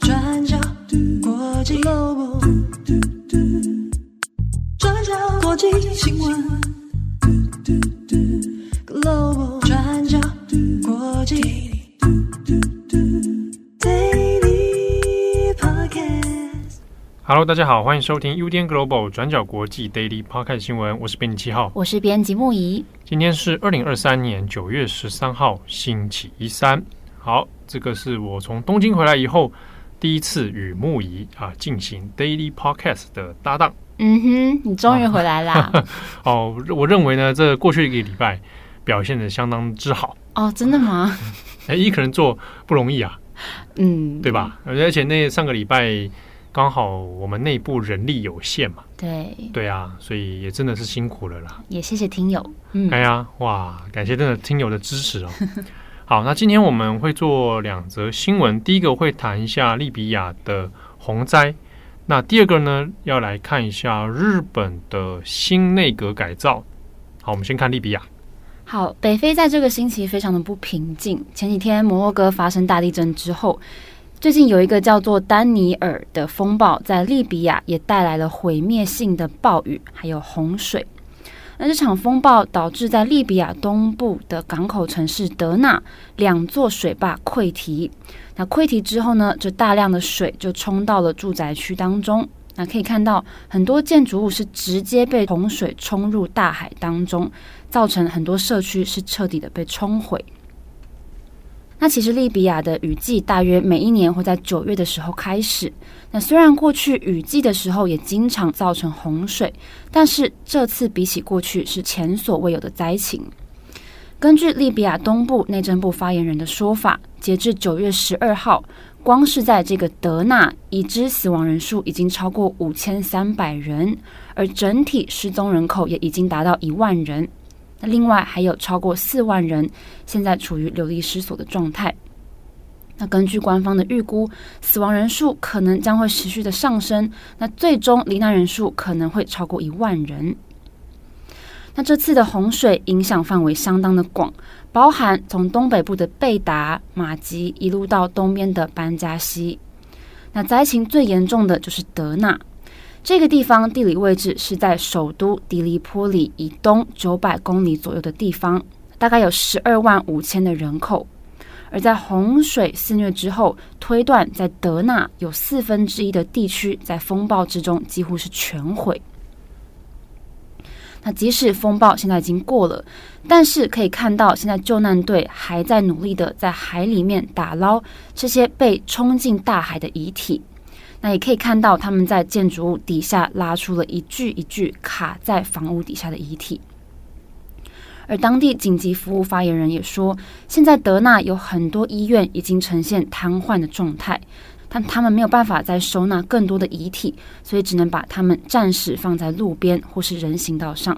转角国际 Global，转角国际新闻。Global 转角国际 Daily Podcast。Hello，大家好，欢迎收听 UDN Global 转角国际 Daily Podcast 新闻。我是编辑七号，我是编辑木仪。今天是二零二三年九月十三号，星期一三。好，这个是我从东京回来以后第一次与木仪啊进行 Daily Podcast 的搭档。嗯哼，你终于回来啦！啊、哦，我认为呢，这过去一个礼拜表现的相当之好。哦，真的吗？哎，一个人做不容易啊，嗯，对吧？而且那上个礼拜刚好我们内部人力有限嘛，对，对啊，所以也真的是辛苦了啦。也谢谢听友，嗯，哎呀，哇，感谢真的听友的支持哦。好，那今天我们会做两则新闻，第一个会谈一下利比亚的洪灾。那第二个呢，要来看一下日本的新内阁改造。好，我们先看利比亚。好，北非在这个星期非常的不平静。前几天摩洛哥发生大地震之后，最近有一个叫做丹尼尔的风暴在利比亚也带来了毁灭性的暴雨，还有洪水。那这场风暴导致在利比亚东部的港口城市德纳两座水坝溃堤。那溃堤之后呢，这大量的水就冲到了住宅区当中。那可以看到很多建筑物是直接被洪水冲入大海当中，造成很多社区是彻底的被冲毁。那其实利比亚的雨季大约每一年会在九月的时候开始。那虽然过去雨季的时候也经常造成洪水，但是这次比起过去是前所未有的灾情。根据利比亚东部内政部发言人的说法，截至九月十二号，光是在这个德纳，已知死亡人数已经超过五千三百人，而整体失踪人口也已经达到一万人。那另外还有超过四万人现在处于流离失所的状态。那根据官方的预估，死亡人数可能将会持续的上升，那最终罹难人数可能会超过一万人。那这次的洪水影响范围相当的广，包含从东北部的贝达、马吉一路到东边的班加西。那灾情最严重的就是德纳这个地方，地理位置是在首都迪利波里以东九百公里左右的地方，大概有十二万五千的人口。而在洪水肆虐之后，推断在德纳有四分之一的地区在风暴之中几乎是全毁。那即使风暴现在已经过了，但是可以看到，现在救难队还在努力的在海里面打捞这些被冲进大海的遗体。那也可以看到，他们在建筑物底下拉出了一具一具卡在房屋底下的遗体。而当地紧急服务发言人也说，现在德纳有很多医院已经呈现瘫痪的状态。但他们没有办法再收纳更多的遗体，所以只能把他们暂时放在路边或是人行道上。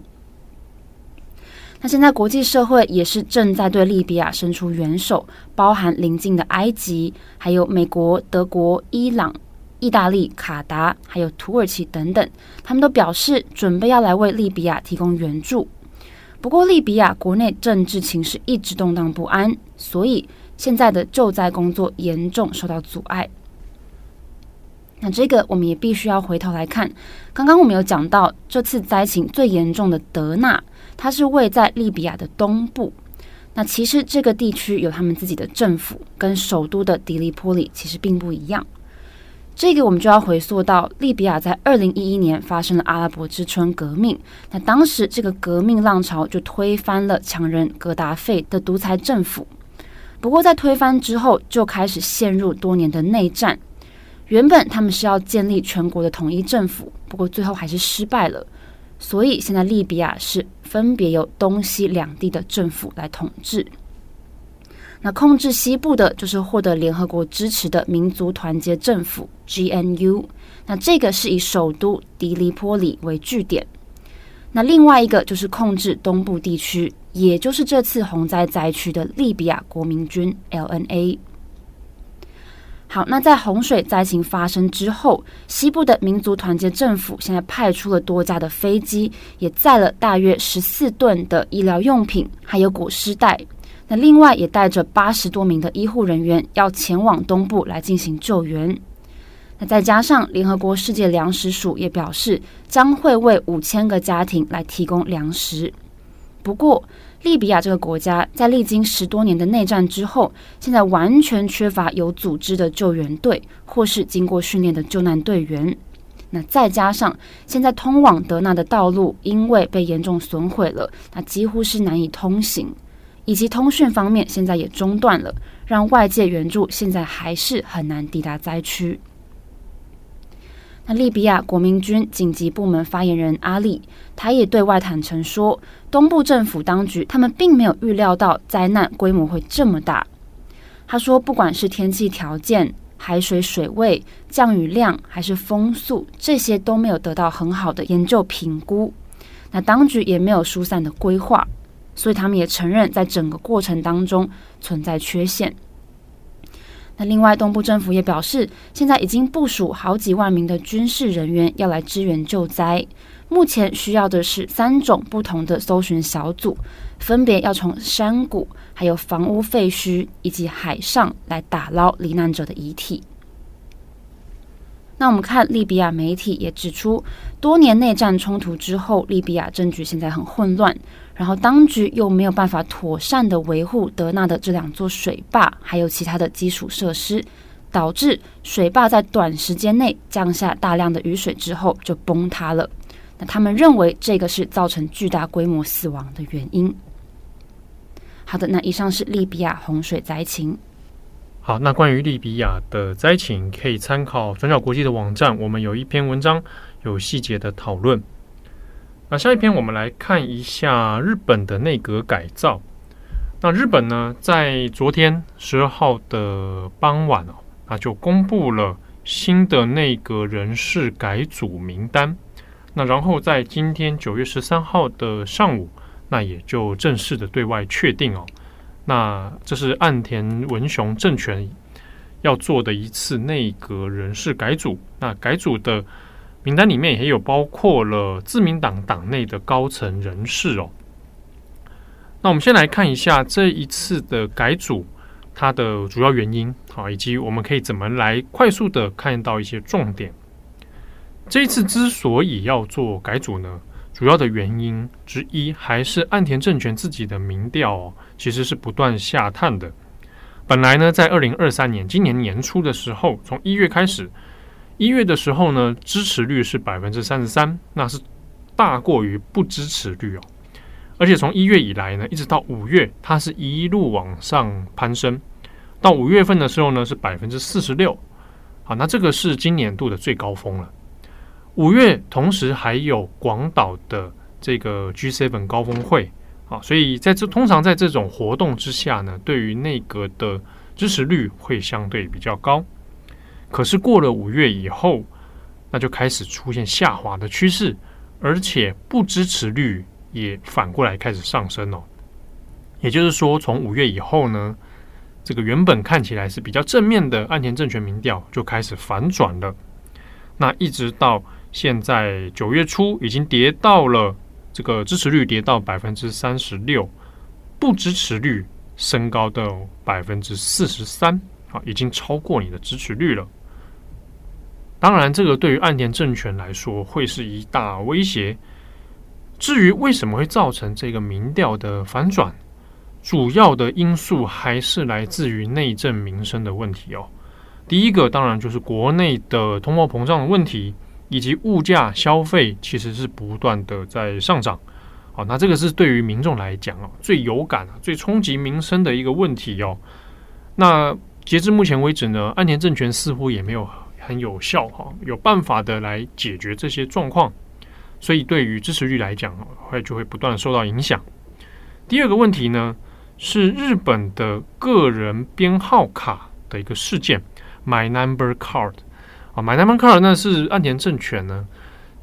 那现在国际社会也是正在对利比亚伸出援手，包含邻近的埃及、还有美国、德国、伊朗、意大利、卡达，还有土耳其等等，他们都表示准备要来为利比亚提供援助。不过，利比亚国内政治情势一直动荡不安，所以现在的救灾工作严重受到阻碍。那这个我们也必须要回头来看。刚刚我们有讲到，这次灾情最严重的德纳，它是位在利比亚的东部。那其实这个地区有他们自己的政府，跟首都的迪利波里其实并不一样。这个我们就要回溯到利比亚在二零一一年发生了阿拉伯之春革命。那当时这个革命浪潮就推翻了强人格达费的独裁政府。不过在推翻之后，就开始陷入多年的内战。原本他们是要建立全国的统一政府，不过最后还是失败了。所以现在利比亚是分别由东西两地的政府来统治。那控制西部的就是获得联合国支持的民族团结政府 （GNU）。那这个是以首都迪利波里为据点。那另外一个就是控制东部地区，也就是这次洪灾灾区的利比亚国民军 （LNA）。好，那在洪水灾情发生之后，西部的民族团结政府现在派出了多架的飞机，也载了大约十四吨的医疗用品，还有裹尸袋。那另外也带着八十多名的医护人员要前往东部来进行救援。那再加上联合国世界粮食署也表示，将会为五千个家庭来提供粮食。不过，利比亚这个国家在历经十多年的内战之后，现在完全缺乏有组织的救援队，或是经过训练的救难队员。那再加上现在通往德纳的道路因为被严重损毁了，那几乎是难以通行。以及通讯方面现在也中断了，让外界援助现在还是很难抵达灾区。那利比亚国民军紧急部门发言人阿里，他也对外坦诚说，东部政府当局他们并没有预料到灾难规模会这么大。他说，不管是天气条件、海水水位、降雨量，还是风速，这些都没有得到很好的研究评估。那当局也没有疏散的规划。所以他们也承认，在整个过程当中存在缺陷。那另外，东部政府也表示，现在已经部署好几万名的军事人员要来支援救灾。目前需要的是三种不同的搜寻小组，分别要从山谷、还有房屋废墟以及海上来打捞罹难者的遗体。那我们看利比亚媒体也指出，多年内战冲突之后，利比亚政局现在很混乱。然后当局又没有办法妥善的维护德纳的这两座水坝，还有其他的基础设施，导致水坝在短时间内降下大量的雨水之后就崩塌了。那他们认为这个是造成巨大规模死亡的原因。好的，那以上是利比亚洪水灾情。好，那关于利比亚的灾情，可以参考转角国际的网站，我们有一篇文章有细节的讨论。那下一篇，我们来看一下日本的内阁改造。那日本呢，在昨天十二号的傍晚哦，那就公布了新的内阁人事改组名单。那然后在今天九月十三号的上午，那也就正式的对外确定哦。那这是岸田文雄政权要做的一次内阁人事改组。那改组的。名单里面也有包括了自民党党内的高层人士哦。那我们先来看一下这一次的改组，它的主要原因啊，以及我们可以怎么来快速的看到一些重点。这一次之所以要做改组呢，主要的原因之一还是岸田政权自己的民调，其实是不断下探的。本来呢，在二零二三年今年年初的时候，从一月开始。一月的时候呢，支持率是百分之三十三，那是大过于不支持率哦。而且从一月以来呢，一直到五月，它是一路往上攀升。到五月份的时候呢，是百分之四十六。好，那这个是今年度的最高峰了。五月同时还有广岛的这个 G7 高峰会，啊，所以在这通常在这种活动之下呢，对于内阁的支持率会相对比较高。可是过了五月以后，那就开始出现下滑的趋势，而且不支持率也反过来开始上升哦。也就是说，从五月以后呢，这个原本看起来是比较正面的岸田政权民调就开始反转了。那一直到现在九月初，已经跌到了这个支持率跌到百分之三十六，不支持率升高到百分之四十三，啊，已经超过你的支持率了。当然，这个对于岸田政权来说会是一大威胁。至于为什么会造成这个民调的反转，主要的因素还是来自于内政民生的问题哦。第一个当然就是国内的通货膨胀的问题，以及物价消费其实是不断的在上涨。好，那这个是对于民众来讲哦最有感、最冲击民生的一个问题哦。那截至目前为止呢，岸田政权似乎也没有。很有效哈，有办法的来解决这些状况，所以对于支持率来讲，会就会不断受到影响。第二个问题呢，是日本的个人编号卡的一个事件，My Number Card 啊，My Number Card 那是岸田政权呢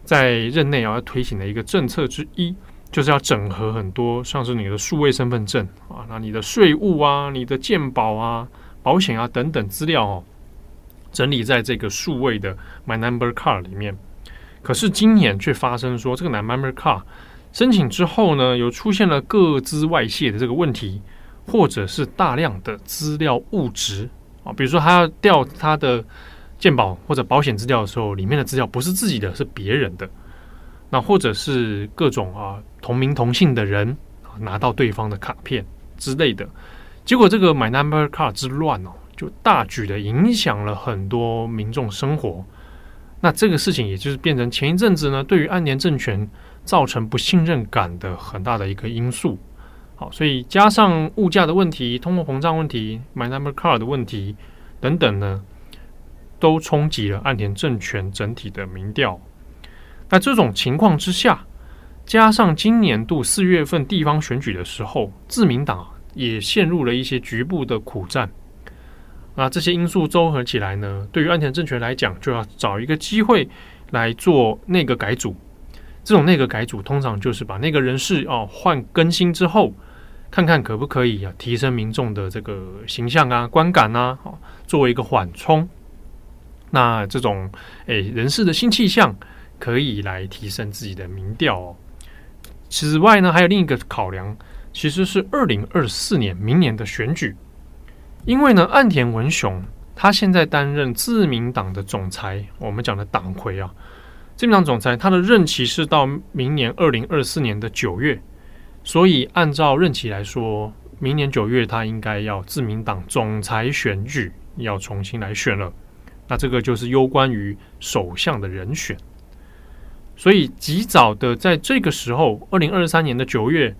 在任内啊要推行的一个政策之一，就是要整合很多像是你的数位身份证啊，那你的税务啊、你的健保啊、保险啊等等资料哦。整理在这个数位的 My Number Card 里面，可是今年却发生说，这个 My Number Card 申请之后呢，有出现了个资外泄的这个问题。或者是大量的资料误植啊，比如说他要调他的健保或者保险资料的时候，里面的资料不是自己的，是别人的。那或者是各种啊同名同姓的人拿到对方的卡片之类的，结果这个 My Number Card 之乱哦，就大举的影响了很多民众生活。那这个事情也就是变成前一阵子呢，对于岸田政权造成不信任感的很大的一个因素。好，所以加上物价的问题、通货膨胀问题、My number car 的问题等等呢，都冲击了岸田政权整体的民调。那这种情况之下，加上今年度四月份地方选举的时候，自民党也陷入了一些局部的苦战。那这些因素综合起来呢，对于安田政权来讲，就要找一个机会来做内阁改组。这种内阁改组通常就是把那个人事哦换更新之后，看看可不可以啊提升民众的这个形象啊观感啊，作为一个缓冲。那这种诶人事的新气象。可以来提升自己的民调哦。此外呢，还有另一个考量，其实是二零二四年明年的选举，因为呢，岸田文雄他现在担任自民党的总裁，我们讲的党魁啊，自民党总裁他的任期是到明年二零二四年的九月，所以按照任期来说，明年九月他应该要自民党总裁选举要重新来选了。那这个就是攸关于首相的人选。所以，及早的在这个时候，二零二三年的九月，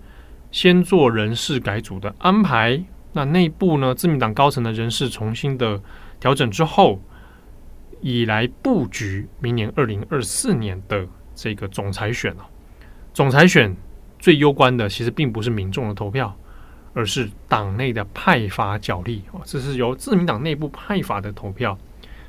先做人事改组的安排。那内部呢，自民党高层的人事重新的调整之后，以来布局明年二零二四年的这个总裁选啊。总裁选最攸关的，其实并不是民众的投票，而是党内的派阀角力哦。这是由自民党内部派阀的投票。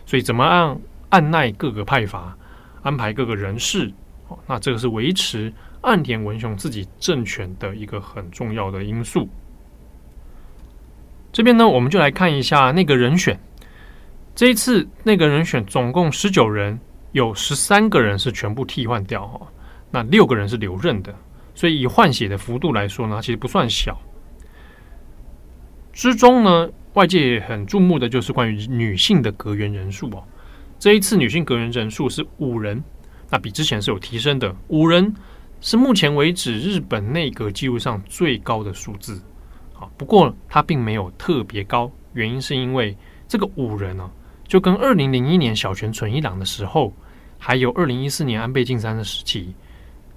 所以，怎么按按捺各个派阀，安排各个人事哦？那这个是维持岸田文雄自己政权的一个很重要的因素。这边呢，我们就来看一下内阁人选。这一次内阁人选总共十九人，有十三个人是全部替换掉哈，那六个人是留任的，所以以换血的幅度来说呢，其实不算小。之中呢，外界很注目的就是关于女性的阁员人数哦。这一次女性阁员人数是五人。那比之前是有提升的，五人是目前为止日本内阁记录上最高的数字。不过它并没有特别高，原因是因为这个五人呢、啊，就跟二零零一年小泉纯一郎的时候，还有二零一四年安倍晋三的时期，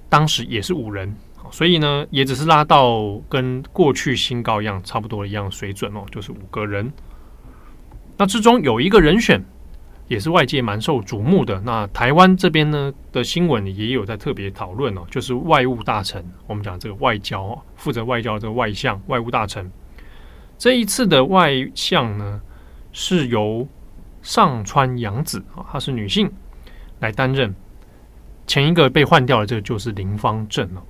当时也是五人，所以呢，也只是拉到跟过去新高一样，差不多一样水准哦，就是五个人。那之中有一个人选。也是外界蛮受瞩目的。那台湾这边呢的新闻也有在特别讨论哦，就是外务大臣，我们讲这个外交，负责外交这个外相外务大臣。这一次的外相呢是由上川阳子啊，她是女性来担任。前一个被换掉的这个就是林芳正了。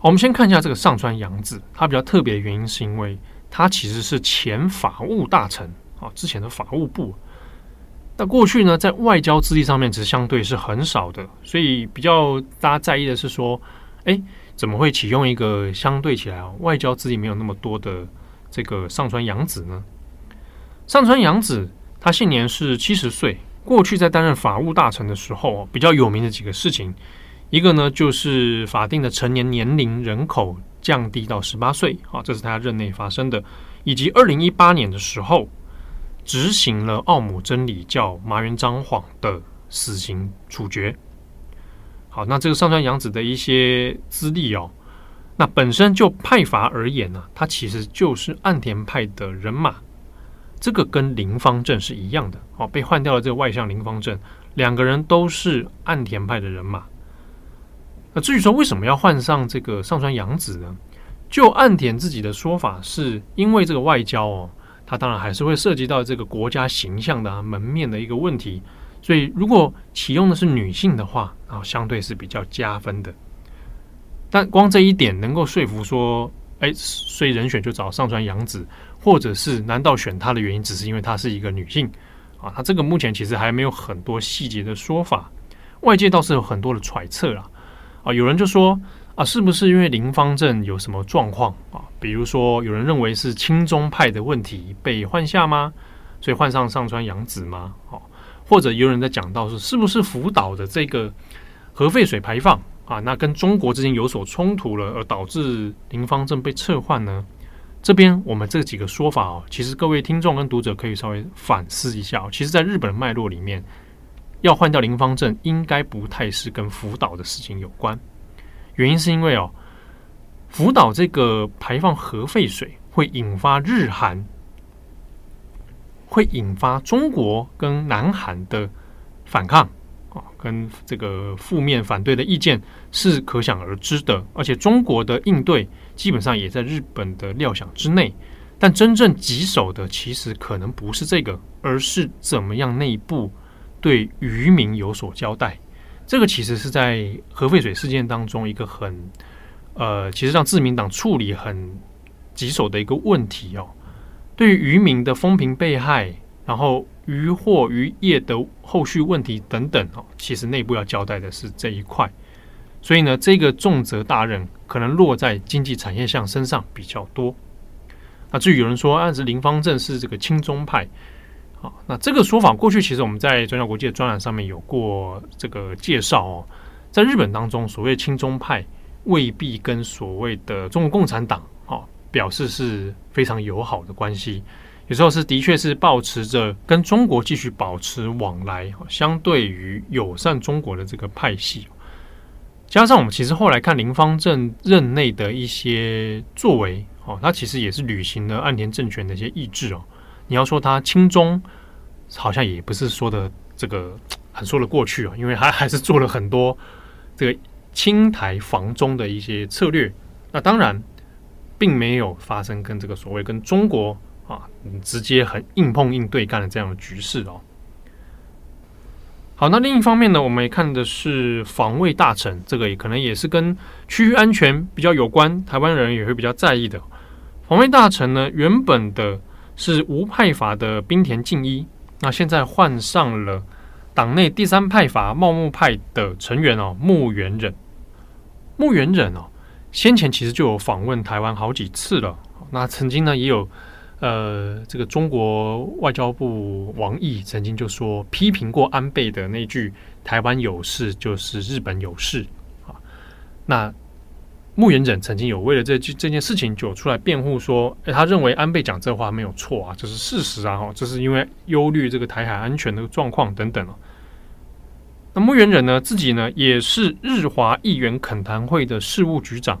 我们先看一下这个上川阳子，她比较特别的原因是因为她其实是前法务大臣啊，之前的法务部。那过去呢，在外交资历上面，其实相对是很少的，所以比较大家在意的是说，哎，怎么会启用一个相对起来啊，外交资历没有那么多的这个上川阳子呢？上川阳子他现年是七十岁，过去在担任法务大臣的时候，比较有名的几个事情，一个呢就是法定的成年年龄人口降低到十八岁，啊，这是他任内发生的，以及二零一八年的时候。执行了奥姆真理教麻原彰晃的死刑处决。好，那这个上川阳子的一些资历哦，那本身就派阀而言呢，他其实就是岸田派的人马。这个跟林方正是一样的哦，被换掉了这个外相林方正，两个人都是岸田派的人马。那至于说为什么要换上这个上川阳子呢？就岸田自己的说法，是因为这个外交哦。他当然还是会涉及到这个国家形象的、门面的一个问题，所以如果启用的是女性的话，啊，相对是比较加分的。但光这一点能够说服说，哎，所以人选就找上川阳子，或者是难道选她的原因只是因为她是一个女性啊？他这个目前其实还没有很多细节的说法，外界倒是有很多的揣测啦。啊，有人就说啊，是不是因为林芳正有什么状况？比如说有人认为是亲中派的问题被换下吗？所以换上上川阳子吗？哦，或者有人在讲到是是不是福岛的这个核废水排放啊，那跟中国之间有所冲突了，而导致林芳正被撤换呢？这边我们这几个说法哦，其实各位听众跟读者可以稍微反思一下哦。其实，在日本的脉络里面，要换掉林芳正，应该不太是跟福岛的事情有关。原因是因为哦，福岛这个排放核废水会引发日韩，会引发中国跟南韩的反抗啊，跟这个负面反对的意见是可想而知的。而且，中国的应对。基本上也在日本的料想之内，但真正棘手的其实可能不是这个，而是怎么样内部对渔民有所交代。这个其实是在核废水事件当中一个很呃，其实让自民党处理很棘手的一个问题哦。对于渔民的风评被害，然后渔获渔业的后续问题等等哦，其实内部要交代的是这一块。所以呢，这个重责大任可能落在经济产业相身上比较多。那至于有人说，案子林芳正是这个亲中派，啊，那这个说法过去其实我们在转角国际的专栏上面有过这个介绍哦。在日本当中，所谓亲中派未必跟所谓的中国共产党啊表示是非常友好的关系，有时候是的确是抱持着跟中国继续保持往来，相对于友善中国的这个派系。加上我们其实后来看林芳正任内的一些作为，哦，他其实也是履行了岸田政权的一些意志哦。你要说他亲中，好像也不是说的这个很说得过去哦，因为他还是做了很多这个亲台防中的一些策略。那当然，并没有发生跟这个所谓跟中国啊直接很硬碰硬对干的这样的局势哦。好，那另一方面呢，我们也看的是防卫大臣，这个也可能也是跟区域安全比较有关，台湾人也会比较在意的。防卫大臣呢，原本的是无派阀的冰田靖一，那现在换上了党内第三派阀茂木派的成员哦，木原忍。木原忍哦，先前其实就有访问台湾好几次了，那曾经呢也有。呃，这个中国外交部王毅曾经就说批评过安倍的那句“台湾有事就是日本有事”啊。那木原忍曾经有为了这这件事情就出来辩护说，他认为安倍讲这话没有错啊，这是事实啊，哈，这是因为忧虑这个台海安全的状况等等。那木原忍呢，自己呢也是日华议员恳谈会的事务局长，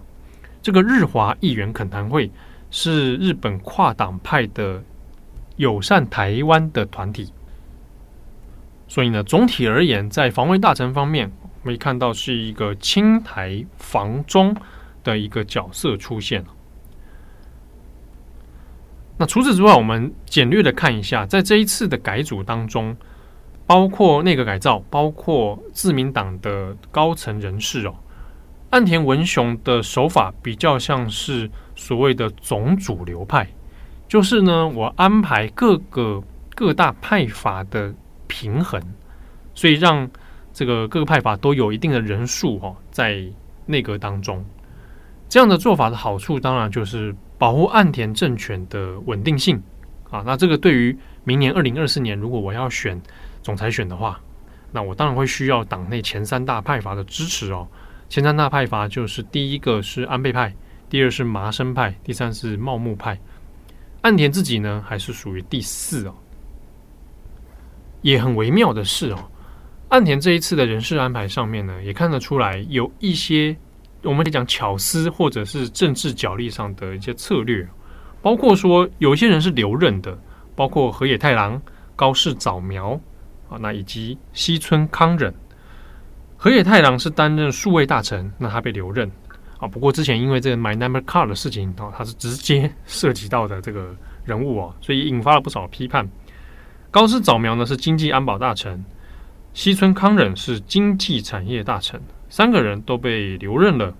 这个日华议员恳谈会。是日本跨党派的友善台湾的团体，所以呢，总体而言，在防卫大臣方面，我们看到是一个亲台防中的一个角色出现。那除此之外，我们简略的看一下，在这一次的改组当中，包括内阁改造，包括自民党的高层人士哦。岸田文雄的手法比较像是所谓的总主流派，就是呢，我安排各个各大派阀的平衡，所以让这个各个派阀都有一定的人数哈，在内阁当中。这样的做法的好处，当然就是保护岸田政权的稳定性啊。那这个对于明年二零二四年，如果我要选总裁选的话，那我当然会需要党内前三大派阀的支持哦。前三大派阀就是第一个是安倍派，第二是麻生派，第三是茂木派。岸田自己呢，还是属于第四哦。也很微妙的是哦，岸田这一次的人事安排上面呢，也看得出来有一些我们得讲巧思，或者是政治角力上的一些策略，包括说有一些人是留任的，包括河野太郎、高市早苗啊，那以及西村康稔。河野太郎是担任数位大臣，那他被留任啊。不过之前因为这个 My Number Card 的事情啊，他是直接 涉及到的这个人物啊，所以引发了不少批判。高市早苗呢是经济安保大臣，西村康稔是经济产业大臣，三个人都被留任了。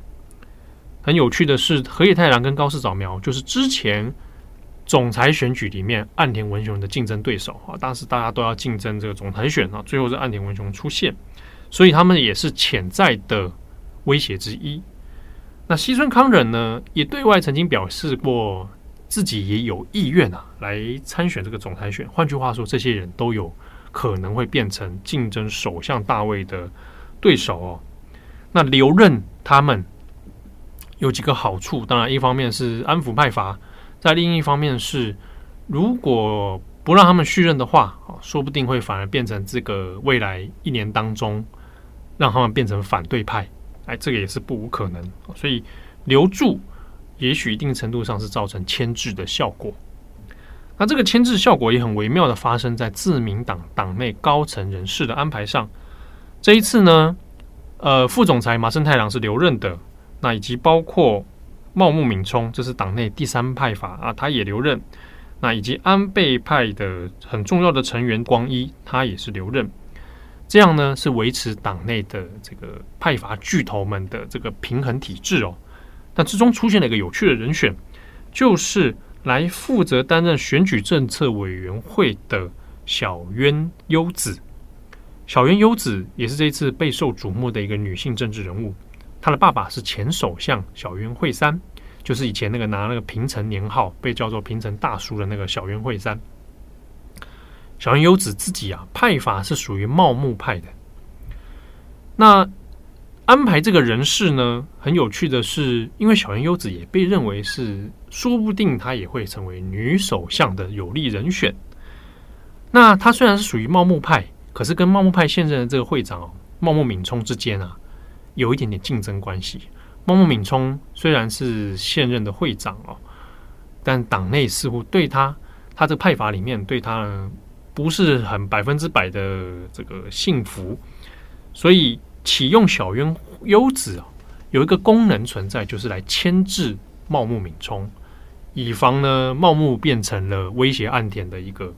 很有趣的是，河野太郎跟高市早苗就是之前总裁选举里面岸田文雄的竞争对手啊，当时大家都要竞争这个总裁选啊，最后是岸田文雄出现。所以他们也是潜在的威胁之一。那西村康稔呢，也对外曾经表示过自己也有意愿啊，来参选这个总裁选。换句话说，这些人都有可能会变成竞争首相大位的对手哦。那留任他们有几个好处，当然一方面是安抚派阀，在另一方面是如果不让他们续任的话，说不定会反而变成这个未来一年当中让他们变成反对派，哎，这个也是不无可能。所以留住，也许一定程度上是造成牵制的效果。那这个牵制效果也很微妙的发生在自民党党内高层人士的安排上。这一次呢，呃，副总裁麻生太郎是留任的，那以及包括茂木敏充，这是党内第三派阀啊，他也留任。那以及安倍派的很重要的成员光一，他也是留任，这样呢是维持党内的这个派阀巨头们的这个平衡体制哦。但之中出现了一个有趣的人选，就是来负责担任选举政策委员会的小渊优子。小渊优子也是这一次备受瞩目的一个女性政治人物，他的爸爸是前首相小渊惠三。就是以前那个拿那个平成年号被叫做平成大叔的那个小渊惠三，小渊优子自己啊派法是属于茂木派的。那安排这个人事呢，很有趣的是，因为小渊优子也被认为是说不定她也会成为女首相的有力人选。那她虽然是属于茂木派，可是跟茂木派现任的这个会长，茂木敏充之间啊，有一点点竞争关系。茂木敏充虽然是现任的会长哦，但党内似乎对他，他这个派阀里面对他不是很百分之百的这个幸福，所以启用小渊优子啊，有一个功能存在，就是来牵制茂木敏充，以防呢茂木变成了威胁岸田的一个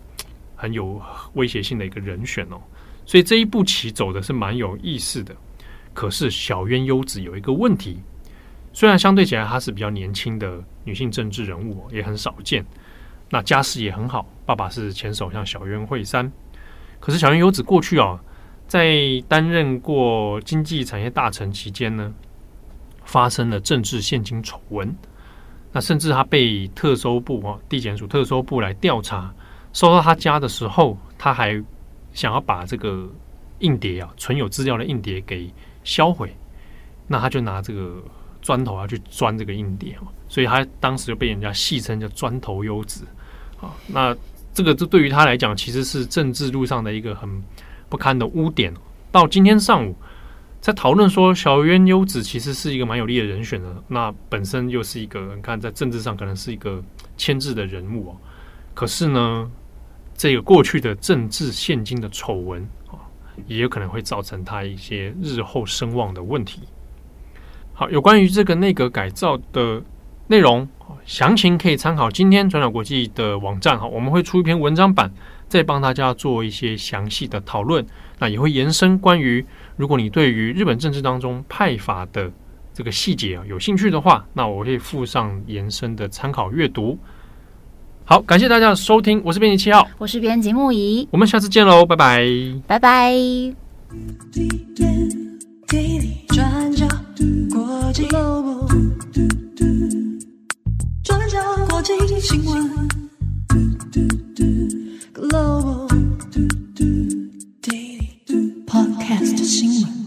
很有威胁性的一个人选哦，所以这一步棋走的是蛮有意思的。可是小渊优子有一个问题。虽然相对起来她是比较年轻的女性政治人物，也很少见，那家世也很好，爸爸是前首相小渊惠三。可是小渊优子过去啊，在担任过经济产业大臣期间呢，发生了政治献金丑闻，那甚至他被特搜部啊，地检署特搜部来调查，收到他家的时候，他还想要把这个硬碟啊，存有资料的硬碟给销毁，那他就拿这个。砖头要去钻这个硬碟，所以他当时就被人家戏称叫“砖头优子”啊。那这个这对于他来讲，其实是政治路上的一个很不堪的污点。到今天上午，在讨论说小渊优子其实是一个蛮有利的人选的，那本身又是一个你看在政治上可能是一个牵制的人物哦。可是呢，这个过去的政治献金的丑闻，也有可能会造成他一些日后声望的问题。好，有关于这个内阁改造的内容，详情可以参考今天转角国际的网站。哈，我们会出一篇文章版，再帮大家做一些详细的讨论。那也会延伸关于，如果你对于日本政治当中派阀的这个细节啊有兴趣的话，那我会附上延伸的参考阅读。好，感谢大家的收听，我是编辑七号，我是编辑木仪，我们下次见喽，拜拜，拜拜。转角，转角新闻，Podcast 新闻。